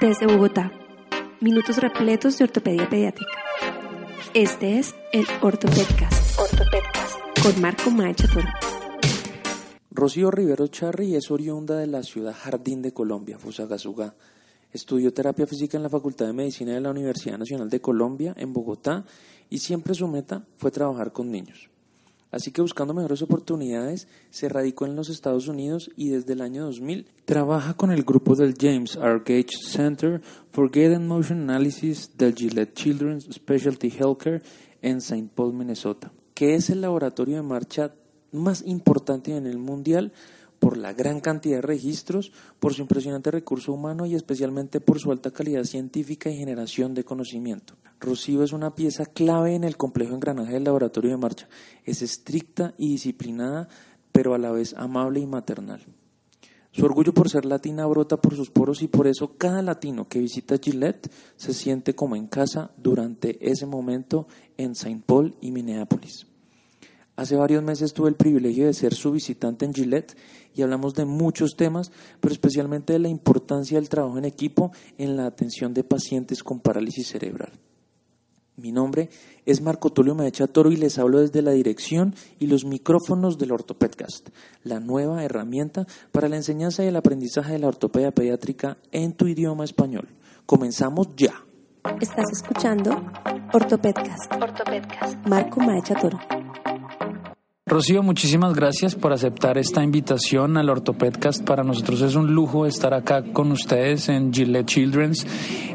Desde Bogotá, minutos repletos de ortopedia pediátrica. Este es el Ortopedcast, Ortopedcast con Marco Macha Rocío Rivero Charri es oriunda de la ciudad Jardín de Colombia, Fusagasugá. Estudió terapia física en la Facultad de Medicina de la Universidad Nacional de Colombia, en Bogotá, y siempre su meta fue trabajar con niños. Así que buscando mejores oportunidades, se radicó en los Estados Unidos y desde el año 2000 trabaja con el grupo del James R. Gage Center for Gait and Motion Analysis del Gillette Children's Specialty Healthcare en St. Paul, Minnesota, que es el laboratorio de marcha más importante en el mundial por la gran cantidad de registros, por su impresionante recurso humano y especialmente por su alta calidad científica y generación de conocimiento. Rocío es una pieza clave en el complejo engranaje del laboratorio de marcha. Es estricta y disciplinada, pero a la vez amable y maternal. Su orgullo por ser latina brota por sus poros y por eso cada latino que visita Gillette se siente como en casa durante ese momento en Saint Paul y Minneapolis. Hace varios meses tuve el privilegio de ser su visitante en Gillette y hablamos de muchos temas, pero especialmente de la importancia del trabajo en equipo en la atención de pacientes con parálisis cerebral. Mi nombre es Marco Tulio Medecha Toro y les hablo desde la dirección y los micrófonos del Ortopedcast, la nueva herramienta para la enseñanza y el aprendizaje de la ortopedia pediátrica en tu idioma español. Comenzamos ya. Estás escuchando Ortopedcast. Ortopedcast. Marco Maecha Toro. Rocío, muchísimas gracias por aceptar esta invitación al Ortopedcast. Para nosotros es un lujo estar acá con ustedes en Gillette Children's.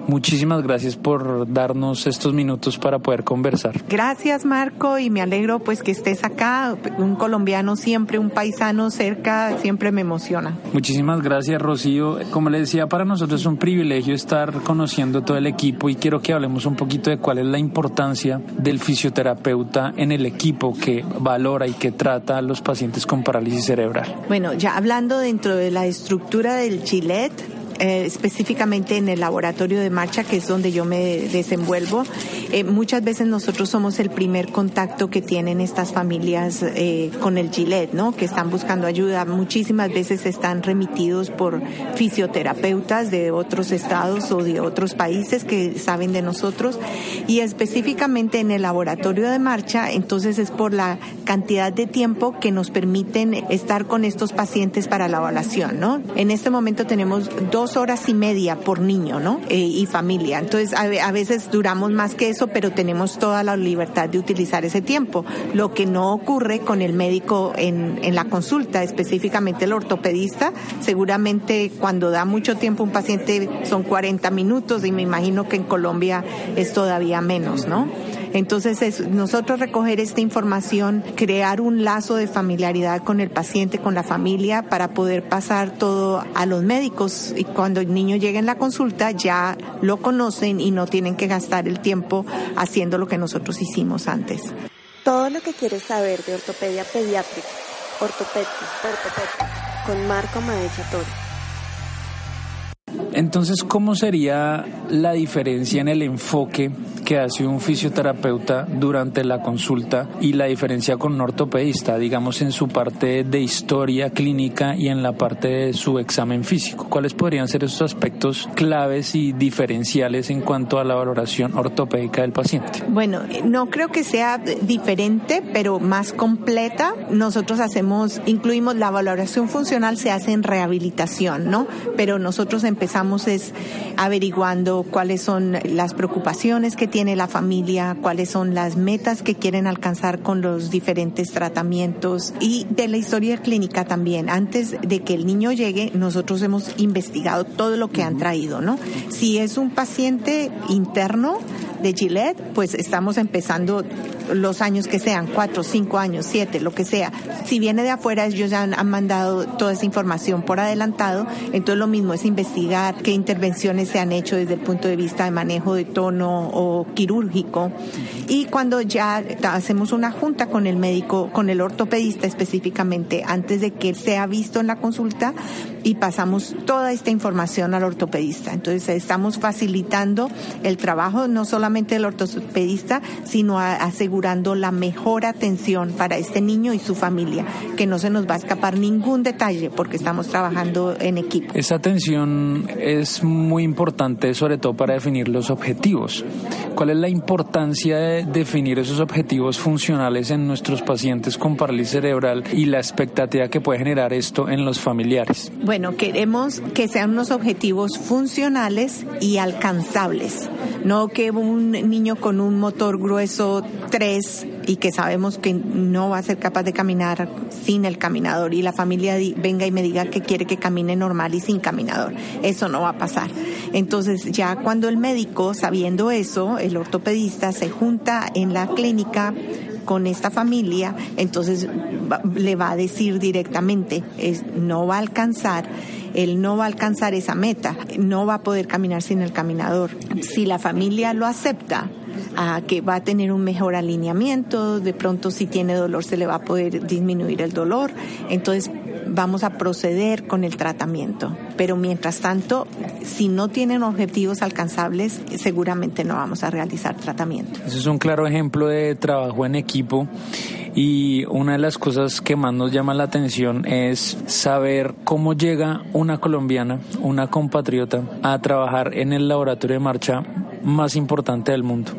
Muchísimas gracias por darnos estos minutos para poder conversar. Gracias, Marco, y me alegro pues que estés acá. Un colombiano siempre, un paisano cerca, siempre me emociona. Muchísimas gracias, Rocío. Como le decía, para nosotros es un privilegio estar conociendo todo el equipo y quiero que hablemos un poquito de cuál es la importancia del fisioterapeuta en el equipo que valora y que trata a los pacientes con parálisis cerebral. Bueno, ya hablando dentro de la estructura del Gillette, eh, específicamente en el laboratorio de marcha, que es donde yo me desenvuelvo, eh, muchas veces nosotros somos el primer contacto que tienen estas familias eh, con el Gillette, ¿no? Que están buscando ayuda. Muchísimas veces están remitidos por fisioterapeutas de otros estados o de otros países que saben de nosotros. Y específicamente en el laboratorio de marcha, entonces es por la cantidad de tiempo que nos permiten estar con estos pacientes para la evaluación, ¿no? En este momento tenemos dos horas y media por niño, ¿no? Eh, y familia. Entonces, a, veces duramos más que eso, pero tenemos toda la libertad de utilizar ese tiempo. Lo que no ocurre con el médico en, en la consulta, específicamente el ortopedista, seguramente cuando da mucho tiempo un paciente son 40 minutos y me imagino que en Colombia es todavía menos, ¿no? Entonces, es nosotros recoger esta información, crear un lazo de familiaridad con el paciente, con la familia, para poder pasar todo a los médicos y cuando el niño llegue en la consulta ya lo conocen y no tienen que gastar el tiempo haciendo lo que nosotros hicimos antes. Todo lo que quieres saber de ortopedia pediátrica, ortopedia, ortopedia, con Marco Maecha Toro. Entonces, ¿cómo sería la diferencia en el enfoque que hace un fisioterapeuta durante la consulta y la diferencia con un ortopedista, digamos, en su parte de historia clínica y en la parte de su examen físico? ¿Cuáles podrían ser esos aspectos claves y diferenciales en cuanto a la valoración ortopédica del paciente? Bueno, no creo que sea diferente, pero más completa. Nosotros hacemos, incluimos la valoración funcional, se hace en rehabilitación, ¿no? Pero nosotros empezamos es averiguando cuáles son las preocupaciones que tiene la familia, cuáles son las metas que quieren alcanzar con los diferentes tratamientos y de la historia clínica también. Antes de que el niño llegue, nosotros hemos investigado todo lo que han traído, ¿no? Si es un paciente interno, de Gillette, pues estamos empezando los años que sean, cuatro, cinco años, siete, lo que sea. Si viene de afuera, ellos ya han, mandado toda esa información por adelantado, entonces lo mismo es investigar qué intervenciones se han hecho desde el punto de vista de manejo de tono o quirúrgico. Y cuando ya hacemos una junta con el médico, con el ortopedista específicamente, antes de que sea visto en la consulta, y pasamos toda esta información al ortopedista. Entonces estamos facilitando el trabajo no solamente del ortopedista, sino asegurando asegurando la mejor atención para este niño y su familia, que no se nos va a escapar ningún detalle porque estamos trabajando en equipo. Esa atención es muy importante, sobre todo para definir los objetivos. ¿Cuál es la importancia de definir esos objetivos funcionales en nuestros pacientes con parálisis cerebral y la expectativa que puede generar esto en los familiares? Bueno, queremos que sean unos objetivos funcionales y alcanzables, no que un niño con un motor grueso 3 y que sabemos que no va a ser capaz de caminar sin el caminador y la familia venga y me diga que quiere que camine normal y sin caminador. Eso no va a pasar. Entonces ya cuando el médico, sabiendo eso, el ortopedista se junta en la clínica con esta familia, entonces le va a decir directamente, es, no va a alcanzar él no va a alcanzar esa meta, no va a poder caminar sin el caminador. Si la familia lo acepta, a que va a tener un mejor alineamiento, de pronto si tiene dolor se le va a poder disminuir el dolor, entonces vamos a proceder con el tratamiento. Pero mientras tanto, si no tienen objetivos alcanzables, seguramente no vamos a realizar tratamiento. Ese es un claro ejemplo de trabajo en equipo y una de las cosas que más nos llama la atención es saber cómo llega una colombiana, una compatriota, a trabajar en el laboratorio de marcha más importante del mundo.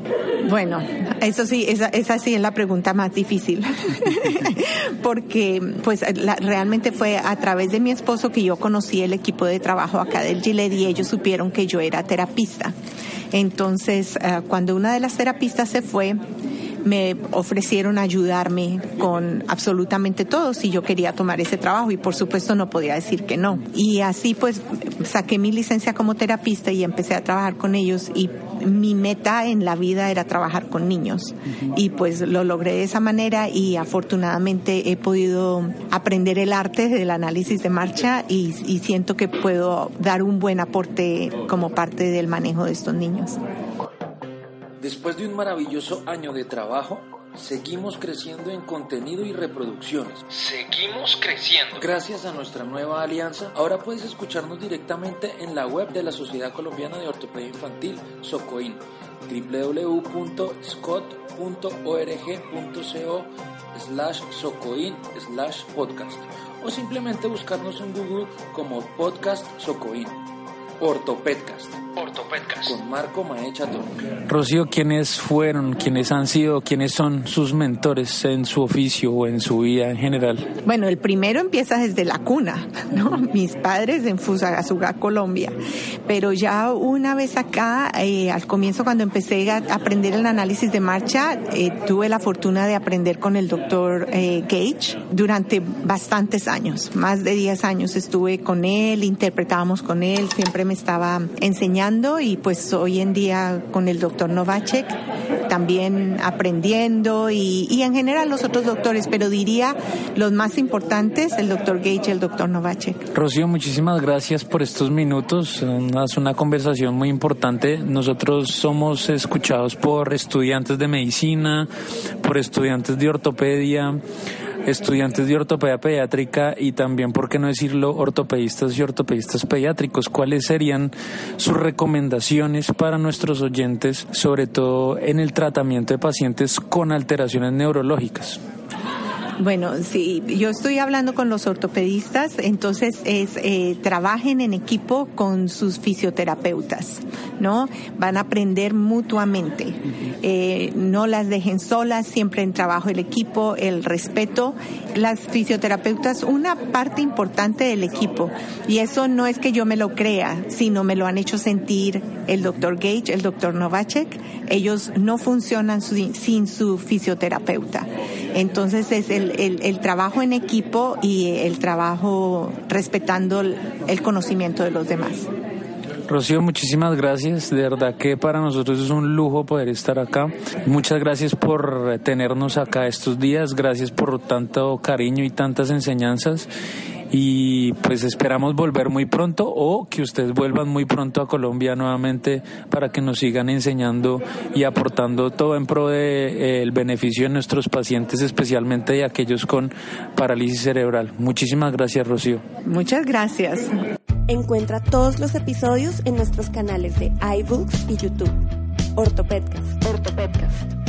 Bueno, eso sí, esa, esa sí es la pregunta más difícil, porque pues realmente fue a través de mi esposo que yo conocí el equipo de trabajo acá del Gilead y ellos supieron que yo era terapista. Entonces, eh, cuando una de las terapistas se fue, me ofrecieron ayudarme con absolutamente todo si yo quería tomar ese trabajo y por supuesto no podía decir que no. Y así pues saqué mi licencia como terapista y empecé a trabajar con ellos y mi meta en la vida era trabajar con niños y pues lo logré de esa manera y afortunadamente he podido aprender el arte del análisis de marcha y, y siento que puedo dar un buen aporte como parte del manejo de estos niños. Después de un maravilloso año de trabajo, seguimos creciendo en contenido y reproducciones. Seguimos creciendo. Gracias a nuestra nueva alianza, ahora puedes escucharnos directamente en la web de la Sociedad Colombiana de Ortopedia Infantil, SOCOIN, www.scott.org.co slash socoin slash podcast o simplemente buscarnos en Google como podcast Socoin. Ortopedcast. Ortopedcast. Con Marco Maecha Rocío, ¿quiénes fueron, quiénes han sido, quiénes son sus mentores en su oficio o en su vida en general? Bueno, el primero empieza desde la cuna, ¿no? Mis padres en Fusagasugá, Colombia. Pero ya una vez acá, eh, al comienzo cuando empecé a aprender el análisis de marcha, eh, tuve la fortuna de aprender con el doctor eh, Gage durante bastantes años. Más de 10 años estuve con él, interpretábamos con él, siempre me estaba enseñando y pues hoy en día con el doctor Novacek también aprendiendo y, y, en general los otros doctores, pero diría los más importantes, el doctor Gage y el doctor Novacek. Rocío, muchísimas gracias por estos minutos. Es una conversación muy importante. Nosotros somos escuchados por estudiantes de medicina, por estudiantes de ortopedia estudiantes de ortopedia pediátrica y también, por qué no decirlo, ortopedistas y ortopedistas pediátricos. ¿Cuáles serían sus recomendaciones para nuestros oyentes, sobre todo en el tratamiento de pacientes con alteraciones neurológicas? Bueno, sí, yo estoy hablando con los ortopedistas, entonces es eh, trabajen en equipo con sus fisioterapeutas, ¿no? Van a aprender mutuamente, eh, no las dejen solas, siempre en trabajo el equipo, el respeto. Las fisioterapeutas, una parte importante del equipo, y eso no es que yo me lo crea, sino me lo han hecho sentir el doctor Gage, el doctor Novacek, ellos no funcionan sin su fisioterapeuta. Entonces es el el, trabajo en equipo y el trabajo respetando el conocimiento de los demás. Rocío, muchísimas gracias. De verdad que para nosotros es un lujo poder estar acá. Muchas gracias por tenernos acá estos días. Gracias por tanto cariño y tantas enseñanzas y pues esperamos volver muy pronto o que ustedes vuelvan muy pronto a Colombia nuevamente para que nos sigan enseñando y aportando todo en pro del eh, beneficio de nuestros pacientes, especialmente de aquellos con parálisis cerebral. Muchísimas gracias, Rocío. Muchas gracias. Encuentra todos los episodios en nuestros canales de iBooks y YouTube. Ortopedcast. Ortopedcast.